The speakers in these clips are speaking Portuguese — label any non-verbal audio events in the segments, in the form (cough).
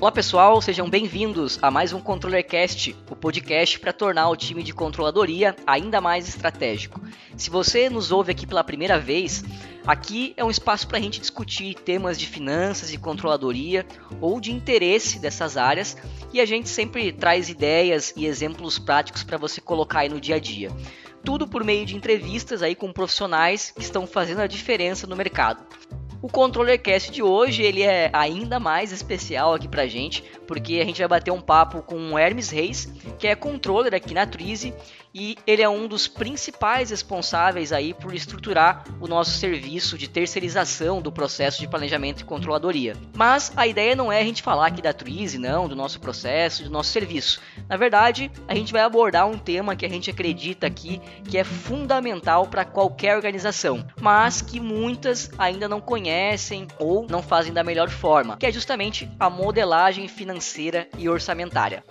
Olá pessoal, sejam bem-vindos a mais um ControllerCast, o podcast para tornar o time de controladoria ainda mais estratégico. Se você nos ouve aqui pela primeira vez, aqui é um espaço para a gente discutir temas de finanças e controladoria ou de interesse dessas áreas e a gente sempre traz ideias e exemplos práticos para você colocar aí no dia a dia. Tudo por meio de entrevistas aí com profissionais que estão fazendo a diferença no mercado. O Controller Cast de hoje ele é ainda mais especial aqui pra gente, porque a gente vai bater um papo com o Hermes Reis, que é controller aqui na Trize e ele é um dos principais responsáveis aí por estruturar o nosso serviço de terceirização do processo de planejamento e controladoria. Mas a ideia não é a gente falar aqui da Twizy, não, do nosso processo, do nosso serviço. Na verdade, a gente vai abordar um tema que a gente acredita aqui que é fundamental para qualquer organização, mas que muitas ainda não conhecem ou não fazem da melhor forma, que é justamente a modelagem financeira e orçamentária.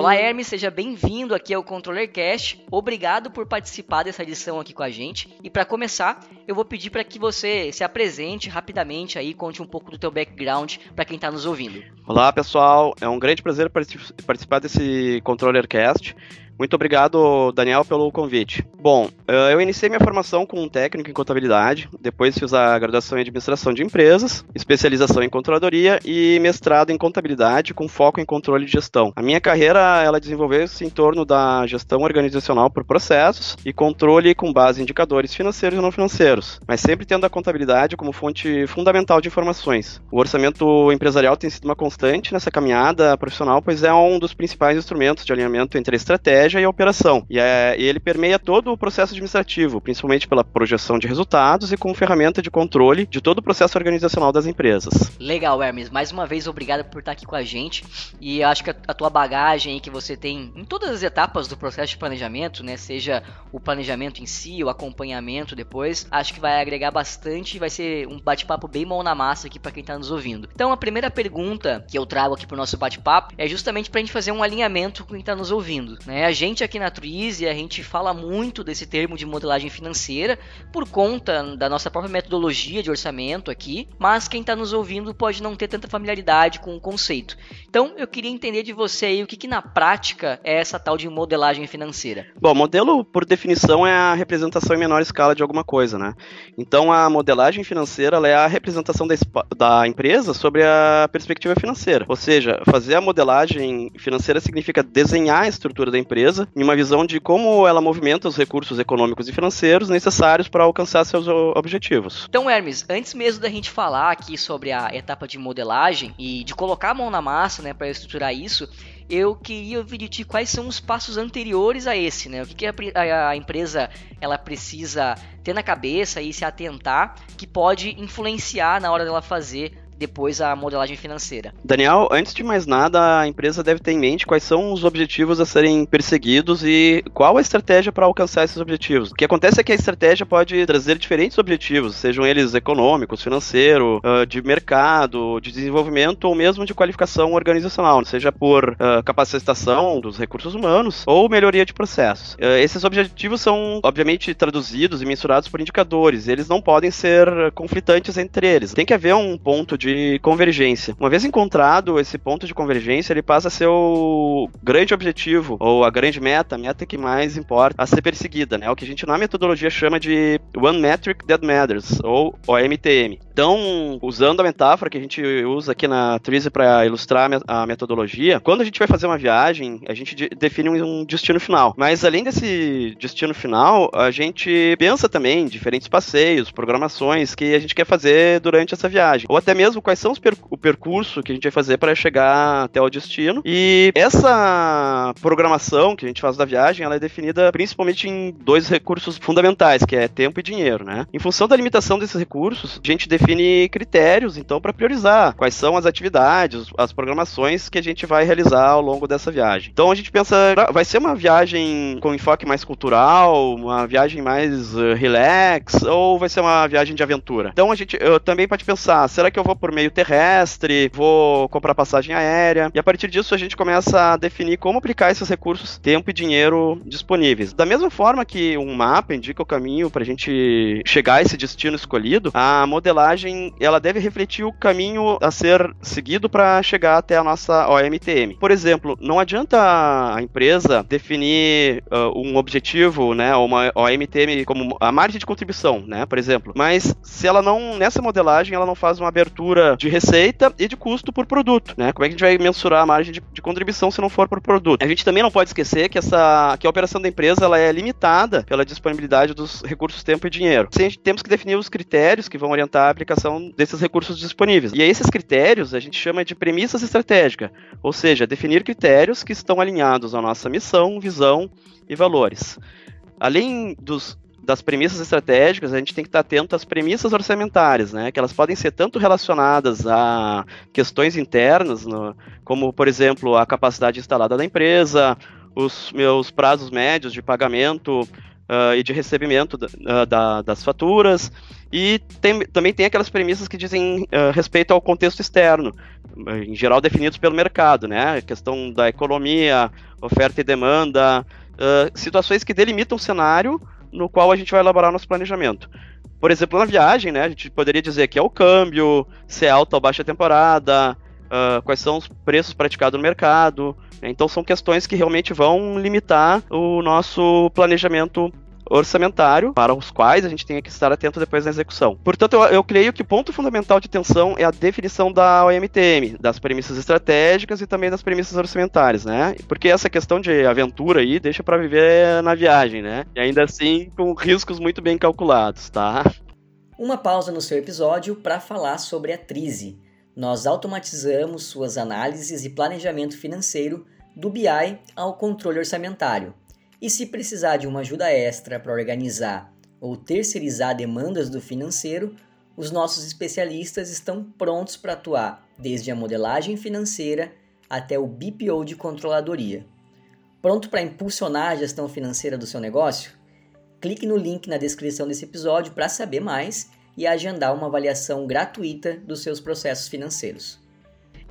Olá, Hermes, seja bem-vindo aqui ao Controller Cast. Obrigado por participar dessa edição aqui com a gente. E para começar, eu vou pedir para que você se apresente rapidamente aí, conte um pouco do teu background para quem está nos ouvindo. Olá, pessoal. É um grande prazer participar desse Controller Cast. Muito obrigado, Daniel, pelo convite. Bom, eh, eu iniciei minha formação com um técnico em contabilidade, depois fiz a graduação em administração de empresas, especialização em controladoria e mestrado em contabilidade com foco em controle de gestão. A minha carreira ela desenvolveu-se em torno da gestão organizacional por processos e controle com base em indicadores financeiros e não financeiros, mas sempre tendo a contabilidade como fonte fundamental de informações. O orçamento empresarial tem sido uma constante nessa caminhada profissional, pois é um dos principais instrumentos de alinhamento entre a estratégia estratégia e a operação. E, é, e, ele permeia todo o processo administrativo, principalmente pela projeção de resultados e com ferramenta de controle de todo o processo organizacional das empresas. Legal, Hermes. Mais uma vez, obrigado por estar aqui com a gente. E acho que a, a tua bagagem que você tem em todas as etapas do processo de planejamento, né, seja o planejamento em si, o acompanhamento depois, acho que vai agregar bastante e vai ser um bate-papo bem mão na massa aqui para quem está nos ouvindo. Então, a primeira pergunta que eu trago aqui para o nosso bate-papo é justamente para a gente fazer um alinhamento com quem está nos ouvindo. Né? A gente aqui na Truize, a gente fala muito desse termo de modelagem financeira por conta da nossa própria metodologia de orçamento aqui, mas quem está nos ouvindo pode não ter tanta familiaridade com o conceito. Então, eu queria entender de você aí o que, que na prática é essa tal de modelagem financeira. Bom, modelo, por definição, é a representação em menor escala de alguma coisa, né? Então, a modelagem financeira é a representação da, da empresa sobre a perspectiva financeira. Ou seja, fazer a modelagem financeira significa desenhar a estrutura da empresa empresa em uma visão de como ela movimenta os recursos econômicos e financeiros necessários para alcançar seus objetivos. Então, Hermes, antes mesmo da gente falar aqui sobre a etapa de modelagem e de colocar a mão na massa, né, para estruturar isso, eu queria ouvir de ti quais são os passos anteriores a esse, né? O que, que a, a, empresa ela precisa ter na cabeça e se atentar que pode influenciar na hora dela fazer depois a modelagem financeira. Daniel, antes de mais nada, a empresa deve ter em mente quais são os objetivos a serem perseguidos e qual a estratégia para alcançar esses objetivos. O que acontece é que a estratégia pode trazer diferentes objetivos, sejam eles econômicos, financeiro, ah, de mercado, de desenvolvimento ou mesmo de qualificação organizacional, seja por uh, capacitação dos recursos humanos ou melhoria de processos. Uh, esses objetivos são, obviamente, traduzidos e mensurados por indicadores. Eles não podem ser conflitantes entre eles. Tem que haver um ponto de de convergência. Uma vez encontrado esse ponto de convergência, ele passa a ser o grande objetivo, ou a grande meta, a meta que mais importa a ser perseguida, né? O que a gente na metodologia chama de One Metric That Matters, ou OMTM. Então, usando a metáfora que a gente usa aqui na Trize para ilustrar a metodologia, quando a gente vai fazer uma viagem, a gente define um destino final. Mas além desse destino final, a gente pensa também em diferentes passeios, programações que a gente quer fazer durante essa viagem. Ou até mesmo quais são per o percurso que a gente vai fazer para chegar até o destino. E essa programação que a gente faz da viagem, ela é definida principalmente em dois recursos fundamentais, que é tempo e dinheiro, né? Em função da limitação desses recursos, a gente define critérios, então, para priorizar quais são as atividades, as programações que a gente vai realizar ao longo dessa viagem. Então, a gente pensa, vai ser uma viagem com enfoque mais cultural, uma viagem mais uh, relax, ou vai ser uma viagem de aventura? Então, a gente eu, também pode pensar, será que eu vou por meio terrestre, vou comprar passagem aérea. E a partir disso a gente começa a definir como aplicar esses recursos, tempo e dinheiro disponíveis. Da mesma forma que um mapa indica o caminho para a gente chegar a esse destino escolhido, a modelagem ela deve refletir o caminho a ser seguido para chegar até a nossa OMTM. Por exemplo, não adianta a empresa definir uh, um objetivo, né, uma OMTM como a margem de contribuição, né, por exemplo, mas se ela não nessa modelagem ela não faz uma abertura de receita e de custo por produto, né? Como é que a gente vai mensurar a margem de, de contribuição se não for por produto? A gente também não pode esquecer que essa que a operação da empresa ela é limitada pela disponibilidade dos recursos tempo e dinheiro. Sim, temos que definir os critérios que vão orientar a aplicação desses recursos disponíveis. E esses critérios a gente chama de premissas estratégicas, ou seja, definir critérios que estão alinhados à nossa missão, visão e valores. Além dos das premissas estratégicas, a gente tem que estar atento às premissas orçamentárias, né? Que elas podem ser tanto relacionadas a questões internas, no, como, por exemplo, a capacidade instalada da empresa, os meus prazos médios de pagamento uh, e de recebimento da, uh, da, das faturas, e tem, também tem aquelas premissas que dizem uh, respeito ao contexto externo, em geral definidos pelo mercado, né? A questão da economia, oferta e demanda, situações que delimitam o cenário no qual a gente vai elaborar nosso planejamento. Por exemplo, na viagem, né, a gente poderia dizer que é o câmbio, se é alta ou baixa temporada, uh, quais são os preços praticados no mercado. Então são questões que realmente vão limitar o nosso planejamento orçamentário, para os quais a gente tem que estar atento depois na execução. Portanto, eu, eu creio que o ponto fundamental de atenção é a definição da OMTM, das premissas estratégicas e também das premissas orçamentárias, né? Porque essa questão de aventura aí deixa para viver na viagem, né? E ainda assim com riscos muito bem calculados, tá? Uma pausa no seu episódio para falar sobre a Trize. Nós automatizamos suas análises e planejamento financeiro do BI ao controle orçamentário e se precisar de uma ajuda extra para organizar ou terceirizar demandas do financeiro, os nossos especialistas estão prontos para atuar, desde a modelagem financeira até o BPO de controladoria. Pronto para impulsionar a gestão financeira do seu negócio? Clique no link na descrição desse episódio para saber mais e agendar uma avaliação gratuita dos seus processos financeiros.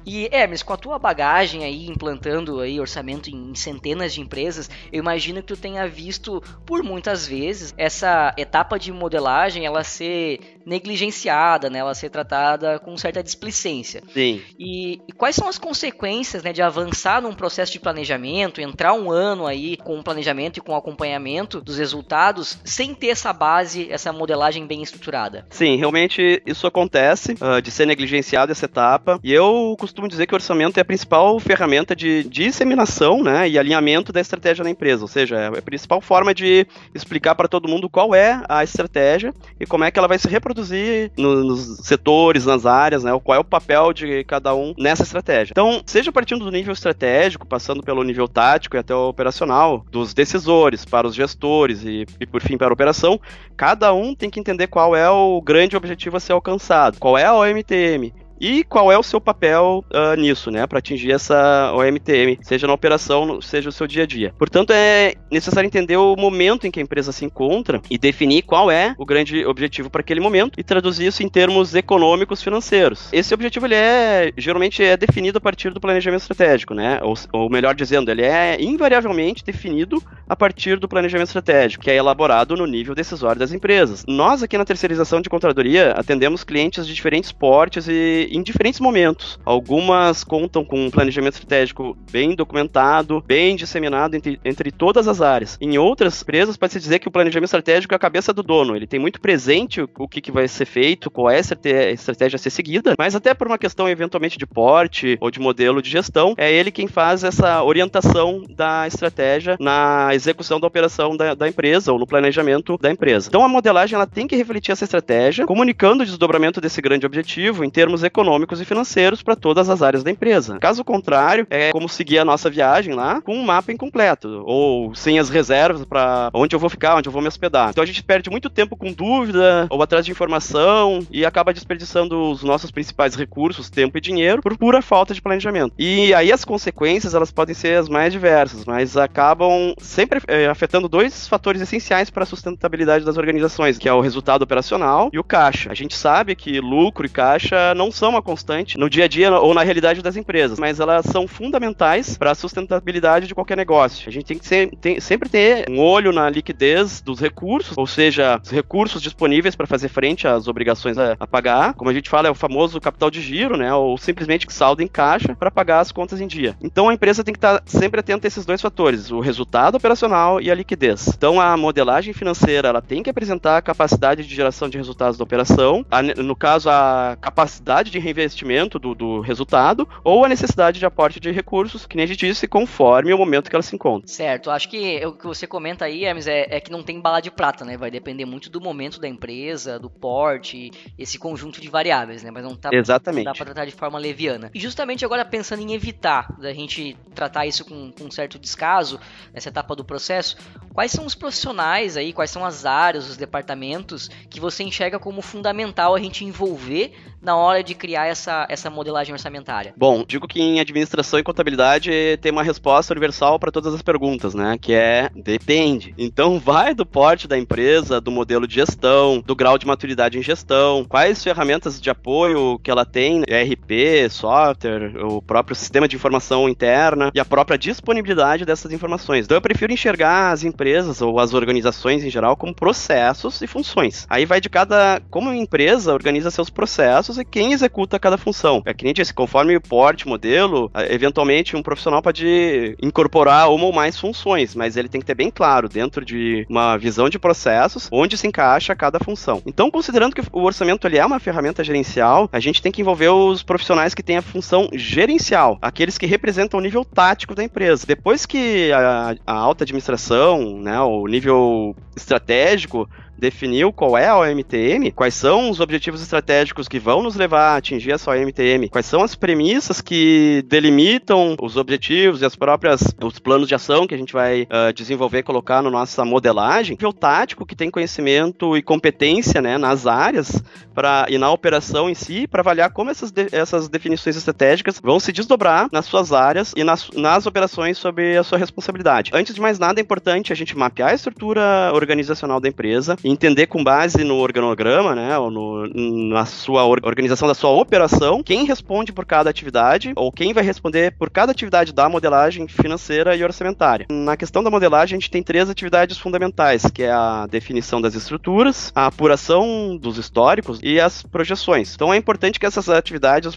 E Hermes, com a tua bagagem aí implantando aí orçamento em centenas de empresas, eu imagino que tu tenha visto por muitas vezes essa etapa de modelagem ela ser negligenciada, né? Ela ser tratada com certa displicência. Sim. E, e quais são as consequências, né, de avançar num processo de planejamento, entrar um ano aí com o planejamento e com o acompanhamento dos resultados, sem ter essa base, essa modelagem bem estruturada? Sim, realmente isso acontece uh, de ser negligenciada essa etapa. E eu costumo dizer que o orçamento é a principal ferramenta de disseminação, né, e alinhamento da estratégia da empresa. Ou seja, é a principal forma de explicar para todo mundo qual é a estratégia e como é que ela vai se reproduzir no, nos setores, nas áreas, né? Qual é o papel de cada um nessa estratégia. Então, seja partindo do nível estratégico, passando pelo nível tático e até o operacional, dos decisores para os gestores e, e por fim para a operação, cada um tem que entender qual é o grande objetivo a ser alcançado, qual é a OMTM, e qual é o seu papel uh, nisso, né, para atingir essa OMTM, seja na operação, seja no seu dia a dia. Portanto, é necessário entender o momento em que a empresa se encontra e definir qual é o grande objetivo para aquele momento e traduzir isso em termos econômicos financeiros. Esse objetivo ele é geralmente é definido a partir do planejamento estratégico, né? Ou, ou melhor dizendo, ele é invariavelmente definido a partir do planejamento estratégico, que é elaborado no nível decisório das empresas. Nós aqui na terceirização de contadoria atendemos clientes de diferentes portes e em diferentes momentos. Algumas contam com um planejamento estratégico bem documentado, bem disseminado entre, entre todas as áreas. Em outras empresas, pode-se dizer que o planejamento estratégico é a cabeça do dono. Ele tem muito presente o, o que, que vai ser feito, qual é a estratégia a ser seguida, mas até por uma questão eventualmente de porte ou de modelo de gestão, é ele quem faz essa orientação da estratégia na execução da operação da, da empresa ou no planejamento da empresa. Então a modelagem ela tem que refletir essa estratégia, comunicando o desdobramento desse grande objetivo em termos econômicos econômicos e financeiros para todas as áreas da empresa. Caso contrário, é como seguir a nossa viagem lá com um mapa incompleto ou sem as reservas para onde eu vou ficar, onde eu vou me hospedar. Então a gente perde muito tempo com dúvida ou atrás de informação e acaba desperdiçando os nossos principais recursos, tempo e dinheiro, por pura falta de planejamento. E aí as consequências elas podem ser as mais diversas, mas acabam sempre é, afetando dois fatores essenciais para a sustentabilidade das organizações, que é o resultado operacional e o caixa. A gente sabe que lucro e caixa não são são uma constante no dia a dia ou na realidade das empresas, mas elas são fundamentais para a sustentabilidade de qualquer negócio. A gente tem que ser, tem, sempre ter um olho na liquidez dos recursos, ou seja, os recursos disponíveis para fazer frente às obrigações a, a, pagar. Como a gente fala, é o famoso capital de giro, né? Ou simplesmente saldo em caixa para pagar as contas em dia. Então a empresa tem que estar sempre atenta a esses dois fatores, o resultado operacional e a liquidez. Então a modelagem financeira ela tem que apresentar a capacidade de geração de resultados da operação, a, no caso a capacidade de reinvestimento do, do, resultado ou a necessidade de aporte de recursos, que nem a gente disse, conforme o momento que ela se encontra. Certo, acho que o que você comenta aí, Hermes, é, é que não tem bala de prata, né? Vai depender muito do momento da empresa, do porte, esse conjunto de variáveis, né? Mas não, tá, Exatamente. dá para tratar de forma leviana. E justamente agora pensando em evitar da gente tratar isso com, com um certo descaso nessa etapa do processo, quais são os profissionais aí, quais são as áreas, os departamentos que você enxerga como fundamental a gente envolver na hora de criar essa, essa modelagem orçamentária? Bom, digo que em administração e contabilidade tem uma resposta universal para todas as perguntas, né? Que é depende. Então (laughs) vai do porte da empresa, do modelo de gestão, do grau de maturidade em gestão, quais ferramentas de apoio que ela tem, ERP, software, o próprio sistema de informação interna e a própria disponibilidade dessas informações. Então eu prefiro enxergar as empresas ou as organizações em geral como processos e funções. Aí vai de cada como a empresa organiza seus processos e quem executa cada função. É que nem disse, conforme o porte, modelo, eventualmente um profissional pode incorporar uma ou mais funções, mas ele tem que ter bem claro dentro de uma visão de processos onde se encaixa cada função. Então, considerando que o orçamento ele é uma ferramenta gerencial, a gente tem que envolver os profissionais que têm a função gerencial, aqueles que representam o nível tático da empresa. Depois que a, a alta administração, né, o nível estratégico definiu qual é a OMTM, quais são os objetivos estratégicos que vão nos levar a atingir essa OMTM, quais são as premissas que delimitam os objetivos e as próprias os planos de ação que a gente vai uh, desenvolver e colocar na nossa modelagem, o tático que tem conhecimento e competência né, nas áreas pra, e na operação em si para avaliar como essas, de, essas definições estratégicas vão se desdobrar nas suas áreas e nas, nas operações sob a sua responsabilidade. Antes de mais nada, é importante a gente mapear a estrutura organizacional da empresa entender com base no organograma, né, ou no, na sua organização da sua operação, quem responde por cada atividade ou quem vai responder por cada atividade da modelagem financeira e orçamentária. Na questão da modelagem, a gente tem três atividades fundamentais, que é a definição das estruturas, a apuração dos históricos e as projeções. Então é importante que essas atividades, os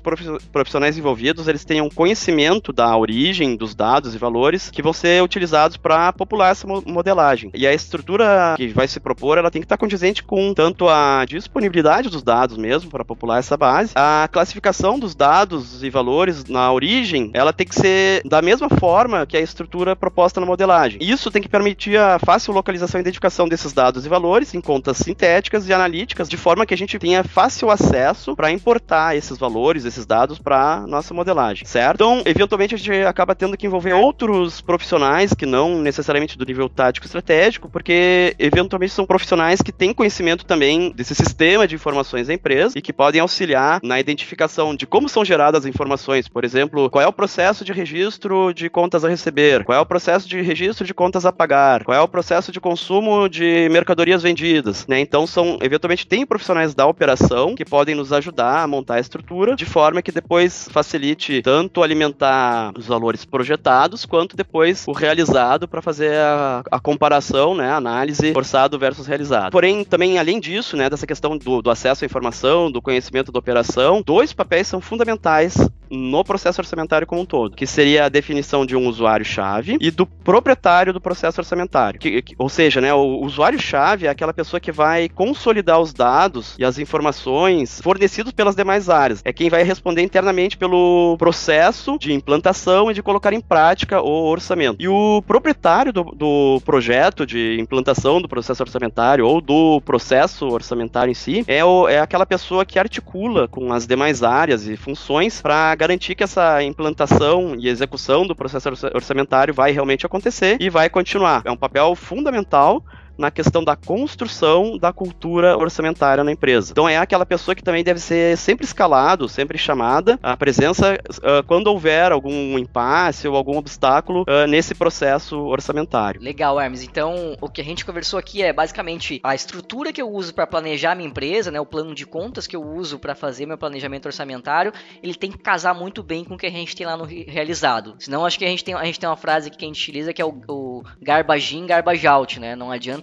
profissionais envolvidos, eles tenham conhecimento da origem dos dados e valores que vão ser utilizados para popular essa modelagem. E a estrutura que vai se propor, ela tem que estar condizente com tanto a disponibilidade dos dados mesmo para popular essa base, a classificação dos dados e valores na origem, ela tem que ser da mesma forma que a estrutura proposta na modelagem. Isso tem que permitir a fácil localização e identificação desses dados e valores em contas sintéticas e analíticas, de forma que a gente tenha fácil acesso para importar esses valores, esses dados para nossa modelagem, certo? Então, eventualmente a gente acaba tendo que envolver outros profissionais que não necessariamente do nível tático estratégico, porque eventualmente são profissionais profissionais que têm conhecimento também desse sistema de informações da empresa e que podem auxiliar na identificação de como são geradas as informações. Por exemplo, qual é o processo de registro de contas a receber, qual é o processo de registro de contas a pagar, qual é o processo de consumo de mercadorias vendidas. Né? Então, são eventualmente tem profissionais da operação que podem nos ajudar a montar a estrutura de forma que depois facilite tanto alimentar os valores projetados quanto depois o realizado para fazer a, a comparação, né, a análise forçado versus realizado. Porém, também, além disso, né, dessa questão do, do acesso à informação, do conhecimento da operação, dois papéis são fundamentais no processo orçamentário como um todo, que seria a definição de um usuário-chave e do proprietário do processo orçamentário. Que, que, ou seja, né, o usuário-chave é aquela pessoa que vai consolidar os dados e as informações fornecidos pelas demais áreas. É quem vai responder internamente pelo processo de implantação e de colocar em prática o orçamento. E o proprietário do, do projeto de implantação do processo orçamentário ou do processo orçamentário em si é, o, é aquela pessoa que articula com as demais áreas e funções para garantir que essa implantação e execução do processo orçamentário vai realmente acontecer e vai continuar. É um papel fundamental na questão da construção da cultura orçamentária na empresa. Então é aquela pessoa que também deve ser sempre escalado, sempre chamada a presença uh, quando houver algum impasse ou algum obstáculo uh, nesse processo orçamentário. Legal, Hermes. Então o que a gente conversou aqui é basicamente a estrutura que eu uso para planejar minha empresa, né, o plano de contas que eu uso para fazer meu planejamento orçamentário, ele tem que casar muito bem com o que a gente tem lá no realizado. Senão acho que a gente tem, a gente tem uma frase que a gente utiliza que é o, o garbage in, garbage out, né? Não adianta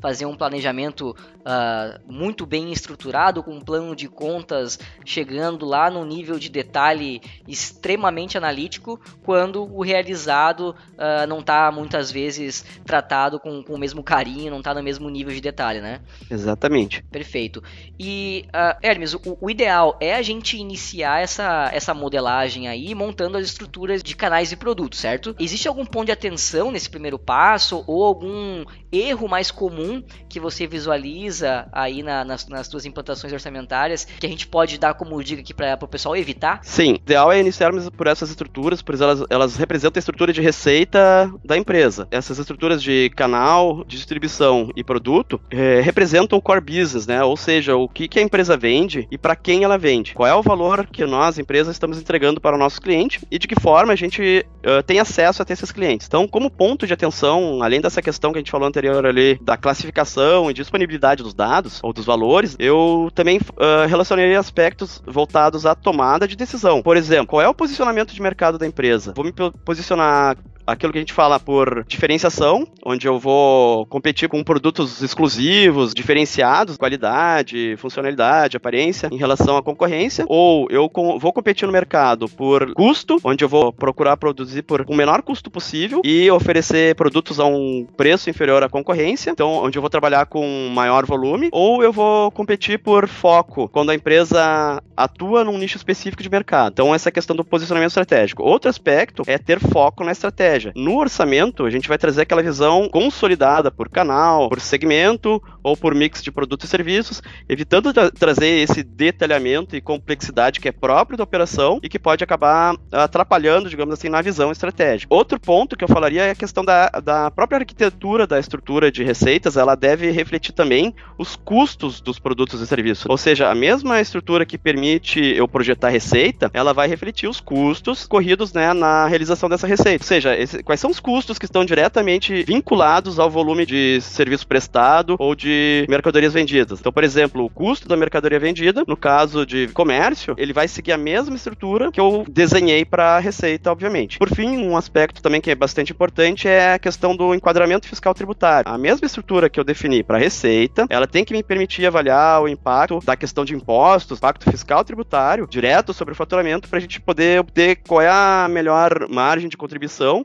fazer um planejamento uh, muito bem estruturado, com um plano de contas chegando lá no nível de detalhe extremamente analítico, quando o realizado uh, não está muitas vezes tratado com, com o mesmo carinho, não está no mesmo nível de detalhe, né? Exatamente. Perfeito. E, uh, Hermes, o, o, ideal é a gente iniciar essa, essa modelagem aí montando as estruturas de canais e produtos, certo? Existe algum ponto de atenção nesse primeiro passo ou algum erro mais comum que você visualiza aí na, nas, nas suas implantações orçamentárias que a gente pode dar como dica aqui para o pessoal evitar? Sim, o ideal é iniciarmos por essas estruturas, pois elas, elas representam a estrutura de receita da empresa. Essas estruturas de canal, de distribuição e produto é, representam o core business, né? Ou seja, o que, que a empresa vende e para quem ela vende. Qual é o valor que nós, empresas, estamos entregando para o nosso cliente e de que forma a gente uh, tem acesso a ter esses clientes. Então, como ponto de atenção, além dessa questão que a gente falou anterior ali, da classificação e disponibilidade dos dados ou dos valores, eu também uh, relacionaria aspectos voltados à tomada de decisão. Por exemplo, qual é o posicionamento de mercado da empresa? Vou me posicionar aquilo que a gente fala por diferenciação, onde eu vou competir com produtos exclusivos, diferenciados, qualidade, funcionalidade, aparência, em relação à concorrência, ou eu com, vou competir no mercado por custo, onde eu vou procurar produzir por o menor custo possível e oferecer produtos a um preço inferior à concorrência, então onde eu vou trabalhar com maior volume, ou eu vou competir por foco, quando a empresa atua num nicho específico de mercado. Então essa é a questão do posicionamento estratégico. Outro aspecto é ter foco na estratégia estratégia. No orçamento, a gente vai trazer aquela visão consolidada por canal, por segmento ou por mix de produtos e serviços, evitando tra trazer esse detalhamento e complexidade que é próprio da operação e que pode acabar atrapalhando, digamos assim, na visão estratégica. Outro ponto que eu falaria é a questão da, da própria arquitetura da estrutura de receitas, ela deve refletir também os custos dos produtos e serviços. Ou seja, a mesma estrutura que permite eu projetar receita, ela vai refletir os custos corridos né, na realização dessa receita. Ou seja, esse, quais são os custos que estão diretamente vinculados ao volume de serviço prestado ou de mercadorias vendidas. Então, por exemplo, o custo da mercadoria vendida, no caso de comércio, ele vai seguir a mesma estrutura que eu desenhei para a receita, obviamente. Por fim, um aspecto também que é bastante importante é a questão do enquadramento fiscal tributário. A mesma estrutura que eu defini para a receita, ela tem que me permitir avaliar o impacto da questão de impostos, impacto fiscal tributário direto sobre o faturamento para a gente poder obter qual é a melhor margem de contribuição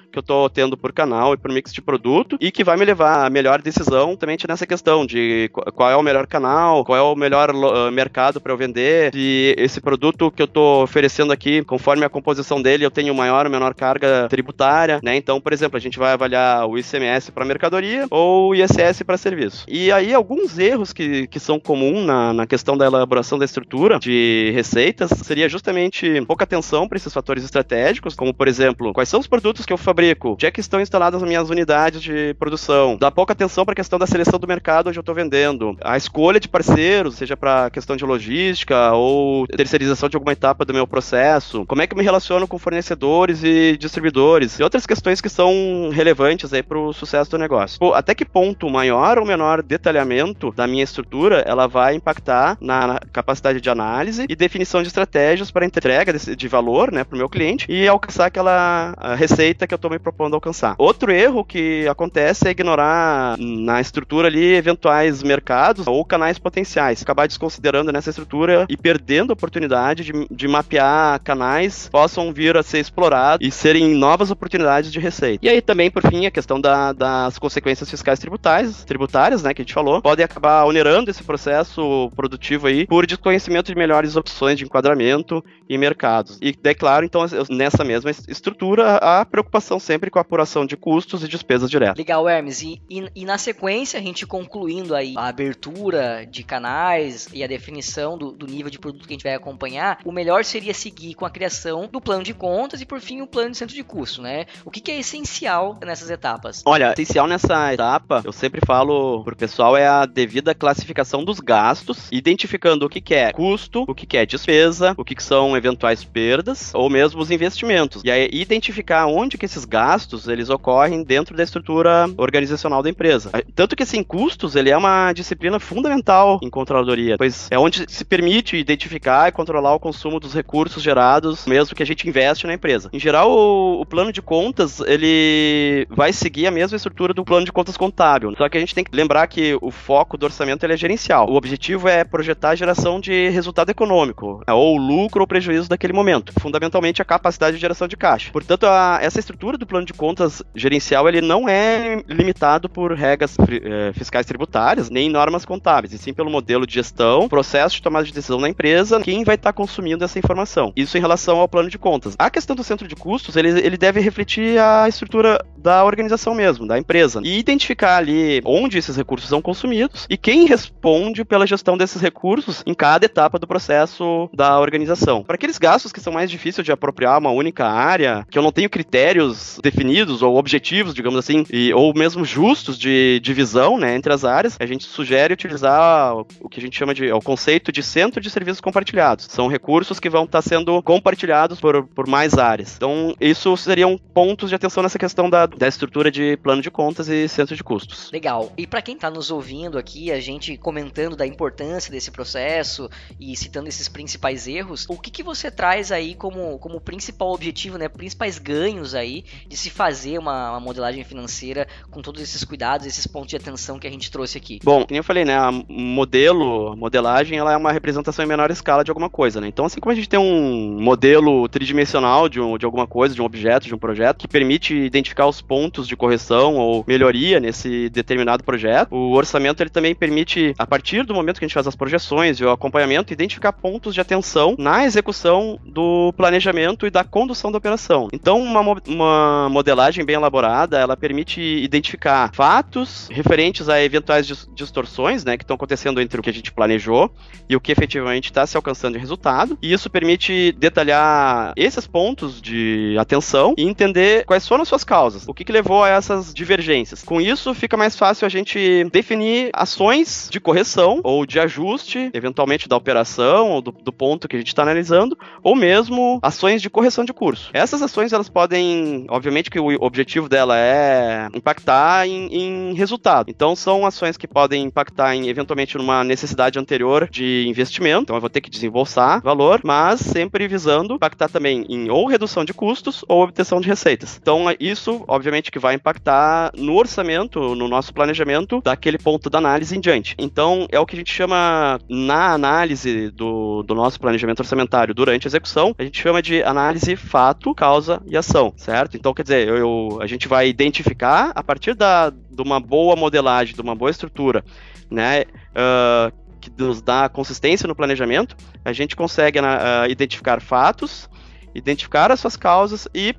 que eu estou tendo por canal e por mix de produto e que vai me levar a melhor decisão também nessa questão de qual é o melhor canal, qual é o melhor uh, mercado para eu vender, se esse produto que eu estou oferecendo aqui, conforme a composição dele, eu tenho maior ou menor carga tributária, né? Então, por exemplo, a gente vai avaliar o ICMS para mercadoria ou o ISS para serviço. E aí, alguns erros que, que são comuns na, na questão da elaboração da estrutura de receitas seria justamente pouca atenção para esses fatores estratégicos, como, por exemplo, quais são os produtos que eu fabrico fabrico, onde é que estão instaladas as minhas unidades de produção, dá pouca atenção para a questão da seleção do mercado onde eu estou vendendo, a escolha de parceiros, seja para questão de logística ou terceirização de alguma etapa do meu processo, como é que eu me relaciono com fornecedores e distribuidores e outras questões que são relevantes aí para o sucesso do negócio. Pô, até que ponto maior ou menor detalhamento da minha estrutura ela vai impactar na capacidade de análise e definição de estratégias para entrega de, valor, né, para o meu cliente e alcançar aquela receita que eu estou me propondo alcançar. Outro erro que acontece é ignorar na estrutura ali eventuais mercados ou canais potenciais. Acabar desconsiderando nessa estrutura e perdendo a oportunidade de, de mapear canais que possam vir a ser explorados e serem novas oportunidades de receita. E aí também, por fim, a questão da, das consequências fiscais tributárias, tributárias, né, que a gente falou, podem acabar onerando esse processo produtivo aí por desconhecimento de melhores opções de enquadramento e mercados. E, é claro, então, nessa mesma estrutura, a preocupação sempre com a apuração de custos e despesas diretas. Legal, Hermes. E, e, e, na sequência, a gente concluindo aí a abertura de canais e a definição do, do, nível de produto que a gente vai acompanhar, o melhor seria seguir com a criação do plano de contas e, por fim, o plano de centro de custo, né? O que, que é essencial nessas etapas? Olha, essencial nessa etapa, eu sempre falo pro pessoal, é a devida classificação dos gastos, identificando o que, que é custo, o que, que é despesa, o que, que são eventuais perdas, ou mesmo os investimentos. E aí, identificar onde que esses gastos, eles ocorrem dentro da estrutura organizacional da empresa. Tanto que, assim, custos, ele é uma disciplina fundamental em controladoria, pois é onde se permite identificar e controlar o consumo dos recursos gerados, mesmo que a gente investe na empresa. Em geral, o, o plano de contas, ele vai seguir a mesma estrutura do plano de contas contábil, só que a gente tem que lembrar que o foco do orçamento ele é gerencial. O objetivo é projetar a geração de resultado econômico, né, ou lucro ou prejuízo daquele momento. Fundamentalmente, a capacidade de geração de caixa. Portanto, a, essa estrutura do plano de contas gerencial ele não é limitado por regras eh, fiscais tributárias, nem normas contábeis, e sim pelo modelo de gestão, processo de tomada de decisão na empresa, quem vai estar consumindo essa informação. Isso em relação ao plano de contas. A questão do centro de custos, ele, ele deve refletir a estrutura da organização mesmo, da empresa, e identificar ali onde esses recursos são consumidos e quem responde pela gestão desses recursos em cada etapa do processo da organização. Para aqueles gastos que são mais difíceis de apropriar uma única área, que eu não tenho critérios definidos ou objetivos, digamos assim, e, ou mesmo justos de divisão né, entre as áreas, a gente sugere utilizar o que a gente chama de é o conceito de centro de serviços compartilhados. São recursos que vão estar sendo compartilhados por, por mais áreas. Então, isso seriam pontos de atenção nessa questão da, da estrutura de plano de contas e centro de custos. Legal. E para quem está nos ouvindo aqui, a gente comentando da importância desse processo e citando esses principais erros, o que, que você traz aí como, como principal objetivo, né, principais ganhos aí de se fazer uma, uma modelagem financeira com todos esses cuidados, esses pontos de atenção que a gente trouxe aqui? Bom, como eu falei, né, a modelo, modelagem, ela é uma representação em menor escala de alguma coisa, né? Então, assim como a gente tem um modelo tridimensional de, um, de alguma coisa, de um objeto, de um projeto, que permite identificar os pontos de correção ou melhoria nesse determinado projeto, o orçamento ele também permite, a partir do momento que a gente faz as projeções e o acompanhamento, identificar pontos de atenção na execução do planejamento e da condução da operação. Então, uma, uma modelagem bem elaborada, ela permite identificar fatos referentes a eventuais distorções, né, que estão acontecendo entre o que a gente planejou e o que efetivamente está se alcançando de resultado. E isso permite detalhar esses pontos de atenção e entender quais foram as suas causas, o que, que levou a essas divergências. Com isso, fica mais fácil a gente definir ações de correção ou de ajuste, eventualmente da operação ou do, do ponto que a gente está analisando, ou mesmo ações de correção de curso. Essas ações elas podem, obviamente que o objetivo dela é impactar em, em resultado. Então são ações que podem impactar em eventualmente numa necessidade anterior de investimento, então eu vou ter que desembolsar valor, mas sempre visando impactar também em ou redução de custos ou obtenção de receitas. Então isso, obviamente, que vai impactar no orçamento, no nosso planejamento daquele ponto da análise em diante. Então é o que a gente chama na análise do, do nosso planejamento orçamentário durante a execução, a gente chama de análise fato, causa e ação, certo? Então quer dizer, eu, eu a gente vai identificar a partir da, de uma boa modelagem, de uma boa estrutura, né? Uh, que nos dá consistência no planejamento, a gente consegue uh, identificar fatos, identificar as suas causas e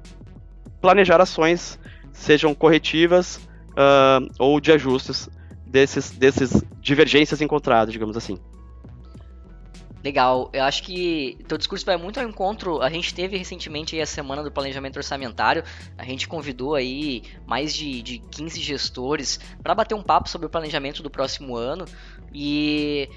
planejar ações, sejam corretivas uh, ou de ajustes desses, desses divergências encontradas, digamos assim. Legal, eu acho que teu discurso vai muito ao encontro. A gente teve recentemente a semana do planejamento orçamentário. A gente convidou aí mais de, de 15 gestores para bater um papo sobre o planejamento do próximo ano. E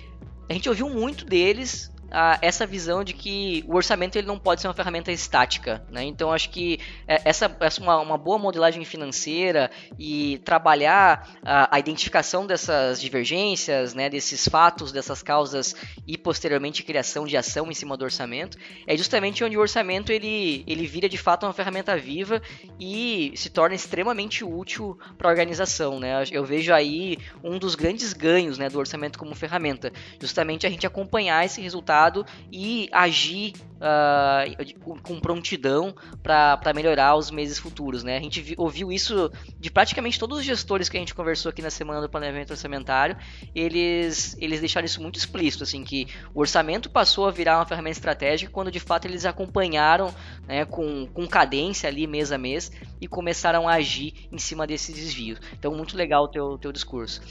a gente ouviu muito deles a, essa visão de que o orçamento ele não pode ser uma ferramenta estática, né? Então acho que é, essa, essa uma, uma boa modelagem financeira e trabalhar a, a, identificação dessas divergências, né, desses fatos, dessas causas e posteriormente criação de ação em cima do orçamento, é justamente onde o orçamento ele, ele vira de fato uma ferramenta viva e se torna extremamente útil para a organização, né? Eu vejo aí um dos grandes ganhos, né, do orçamento como ferramenta, justamente a gente acompanhar esse resultado e agir uh, com prontidão para melhorar os meses futuros, né? A gente vi, ouviu isso de praticamente todos os gestores que a gente conversou aqui na semana do planejamento orçamentário, eles, eles deixaram isso muito explícito, assim, que o orçamento passou a virar uma ferramenta estratégica quando de fato eles acompanharam né, com, com cadência ali mês a mês e começaram a agir em cima desses desvios. Então, muito legal o teu, teu discurso.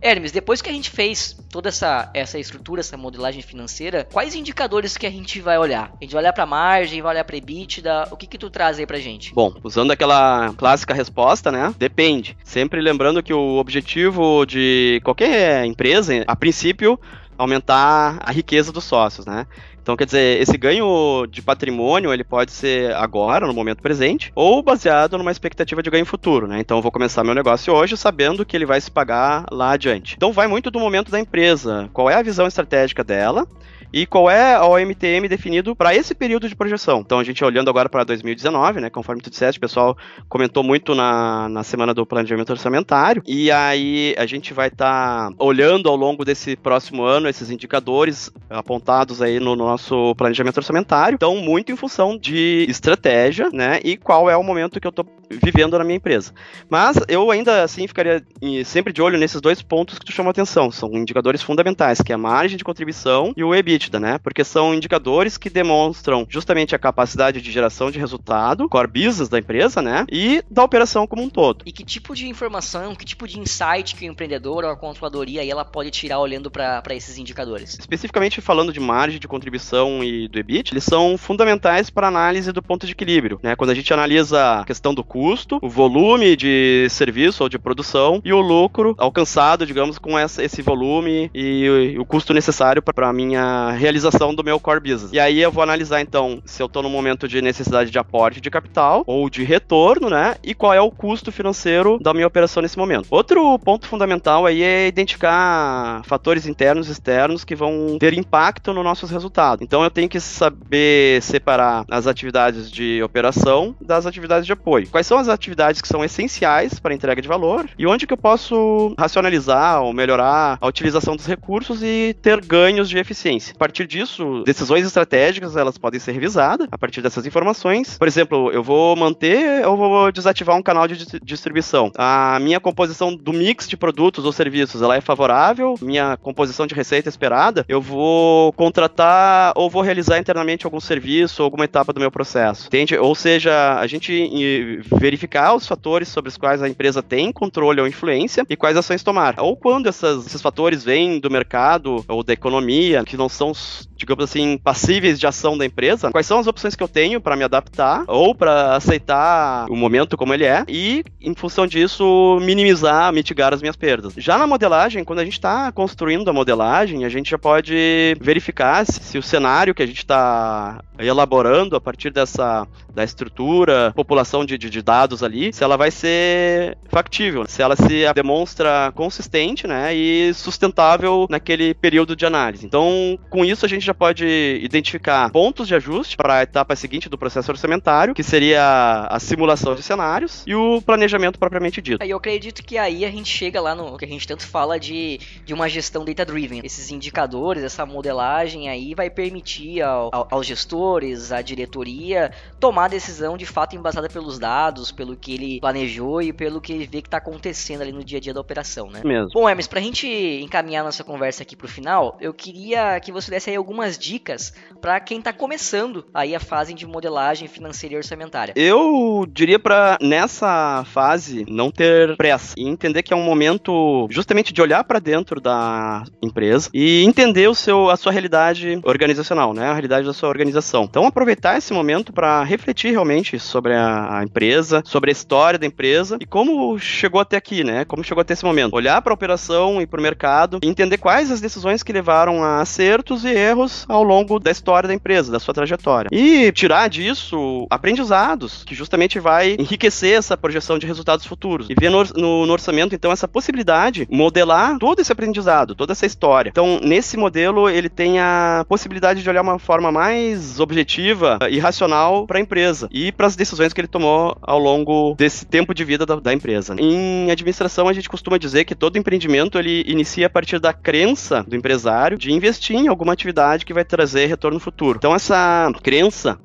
Hermes, depois que a gente fez toda essa, essa estrutura, essa modelagem financeira, quais indicadores que a gente vai olhar? A gente vai olhar para margem, vai olhar para EBITDA, o que que tu traz aí pra gente? Bom, usando aquela clássica resposta, né? Depende. Sempre lembrando que o objetivo de qualquer empresa, a princípio, aumentar a riqueza dos sócios, né? Então, quer dizer, esse ganho de patrimônio, ele pode ser agora, no momento presente, ou baseado numa expectativa de ganho futuro, né? Então, eu vou começar meu negócio hoje sabendo que ele vai se pagar lá adiante. Então, vai muito do momento da empresa, qual é a visão estratégica dela, e qual é o MTM definido para esse período de projeção. Então, a gente olhando agora para 2019, né, conforme tu disseste, o pessoal comentou muito na, na semana do planejamento orçamentário, e aí a gente vai estar tá olhando ao longo desse próximo ano esses indicadores apontados aí no nosso planejamento orçamentário, então muito em função de estratégia, né, e qual é o momento que eu estou vivendo na minha empresa. Mas eu ainda assim ficaria sempre de olho nesses dois pontos que tu chamou atenção, são indicadores fundamentais, que é a margem de contribuição e o EBIT, né? Porque são indicadores que demonstram justamente a capacidade de geração de resultado, core business da empresa, né? E da operação como um todo. E que tipo de informação, que tipo de insight que o empreendedor ou a controladoria aí ela pode tirar olhando para esses indicadores? Especificamente falando de margem de contribuição e do EBIT, eles são fundamentais para análise do ponto de equilíbrio, né? Quando a gente analisa a questão do custo, o volume de serviço ou de produção e o lucro alcançado, digamos, com essa, esse volume e, e o custo necessário para a minha realização do meu core business. E aí eu vou analisar então se eu estou no momento de necessidade de aporte de capital ou de retorno, né? E qual é o custo financeiro da minha operação nesse momento. Outro ponto fundamental aí é identificar fatores internos e externos que vão ter impacto nos nossos resultados. Então eu tenho que saber separar as atividades de operação das atividades de apoio. Quais são as atividades que são essenciais para a entrega de valor e onde que eu posso racionalizar ou melhorar a utilização dos recursos e ter ganhos de eficiência. A partir disso, decisões estratégicas elas podem ser revisadas a partir dessas informações. Por exemplo, eu vou manter ou vou desativar um canal de distribuição. A minha composição do mix de produtos ou serviços, ela é favorável? Minha composição de receita esperada? Eu vou contratar ou vou realizar internamente algum serviço ou alguma etapa do meu processo? Entende? Ou seja, a gente verificar os fatores sobre os quais a empresa tem controle ou influência e quais ações tomar. Ou quando essas, esses fatores vêm do mercado ou da economia, que não são são, digamos assim, passíveis de ação da empresa, quais são as opções que eu tenho para me adaptar ou para aceitar o momento como ele é e, em função disso, minimizar, mitigar as minhas perdas. Já na modelagem, quando a gente está construindo a modelagem, a gente já pode verificar se, se o cenário que a gente está elaborando a partir dessa da estrutura, população de, de, de, dados ali, se ela vai ser factível, se ela se demonstra consistente, né, e sustentável naquele período de análise. Então, com isso a gente já pode identificar pontos de ajuste para a etapa seguinte do processo orçamentário, que seria a simulação de cenários e o planejamento propriamente dito. Eu acredito que aí a gente chega lá no que a gente tanto fala de, de uma gestão data-driven. Esses indicadores, essa modelagem aí vai permitir ao, ao, aos gestores, à diretoria, tomar decisão de fato embasada pelos dados, pelo que ele planejou e pelo que ele vê que está acontecendo ali no dia a dia da operação, né? Mesmo. Bom, Hermes, pra gente encaminhar nossa conversa aqui pro final, eu queria que você você desse aí algumas dicas para quem está começando aí a fase de modelagem financeira e orçamentária. Eu diria para nessa fase não ter pressa e entender que é um momento justamente de olhar para dentro da empresa e entender o seu a sua realidade organizacional, né? A realidade da sua organização. Então aproveitar esse momento para refletir realmente sobre a, a, empresa, sobre a história da empresa e como chegou até aqui, né? Como chegou até esse momento. Olhar para a operação e para o mercado e entender quais as decisões que levaram a acertos acertos e erros ao longo da história da empresa, da sua trajetória. E tirar disso aprendizados, que justamente vai enriquecer essa projeção de resultados futuros. E ver no, no, no orçamento, então, essa possibilidade, modelar todo esse aprendizado, toda essa história. Então, nesse modelo, ele tem a possibilidade de olhar uma forma mais objetiva e racional para a empresa e para as decisões que ele tomou ao longo desse tempo de vida da, da empresa. Em administração, a gente costuma dizer que todo empreendimento ele inicia a partir da crença do empresário de investir em alguma como atividade que vai trazer retorno futuro. Então essa crença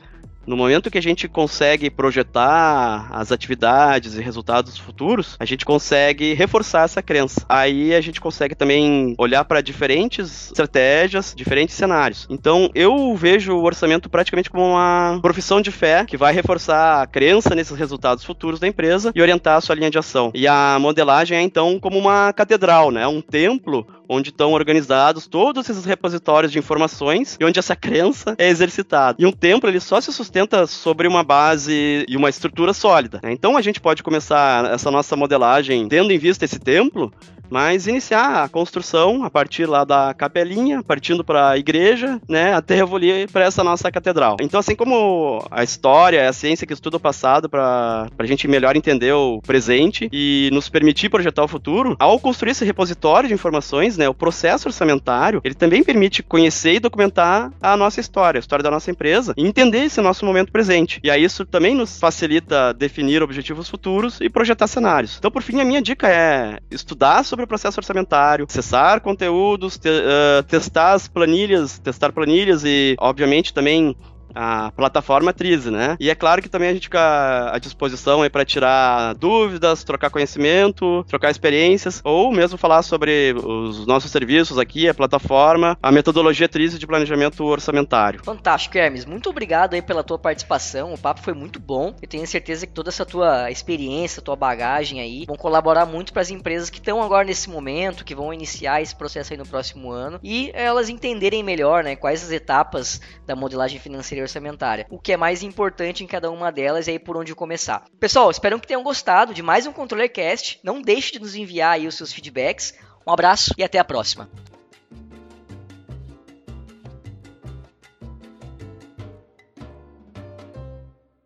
no momento que a gente consegue projetar as atividades e resultados futuros, a gente consegue reforçar essa crença. Aí a gente consegue também olhar para diferentes estratégias, diferentes cenários. Então eu vejo o orçamento praticamente como uma profissão de fé que vai reforçar a crença nesses resultados futuros da empresa e orientar a sua linha de ação. E a modelagem é então como uma catedral, né? Um templo onde estão organizados todos esses repositórios de informações e onde essa crença é exercitada. E um templo ele só se sustenta sobre uma base e uma estrutura sólida. Né? Então a gente pode começar essa nossa modelagem tendo em vista esse templo mas iniciar a construção a partir lá da capelinha, partindo para a igreja, né, até evoluir para essa nossa catedral. Então, assim como a história, a ciência que estuda o passado para a gente melhor entender o presente e nos permitir projetar o futuro, ao construir esse repositório de informações, né, o processo orçamentário, ele também permite conhecer e documentar a nossa história, a história da nossa empresa, e entender esse nosso momento presente. E aí isso também nos facilita definir objetivos futuros e projetar cenários. Então, por fim, a minha dica é estudar sobre o processo orçamentário, acessar conteúdos, te, uh, testar as planilhas, testar planilhas e, obviamente, também a plataforma Trize, né? E é claro que também a gente fica à disposição aí para tirar dúvidas, trocar conhecimento, trocar experiências, ou mesmo falar sobre os nossos serviços aqui, a plataforma, a metodologia Trize de planejamento orçamentário. Fantástico, Hermes. Muito obrigado aí pela tua participação. O papo foi muito bom. Eu tenho certeza que toda essa tua experiência, tua bagagem aí, vão colaborar muito para as empresas que estão agora nesse momento, que vão iniciar esse processo aí no próximo ano e elas entenderem melhor, né, quais as etapas da modelagem financeira orçamentária. O que é mais importante em cada uma delas e aí por onde começar. Pessoal, espero que tenham gostado de mais um Controller Cast. Não deixe de nos enviar aí os seus feedbacks. Um abraço e até a próxima.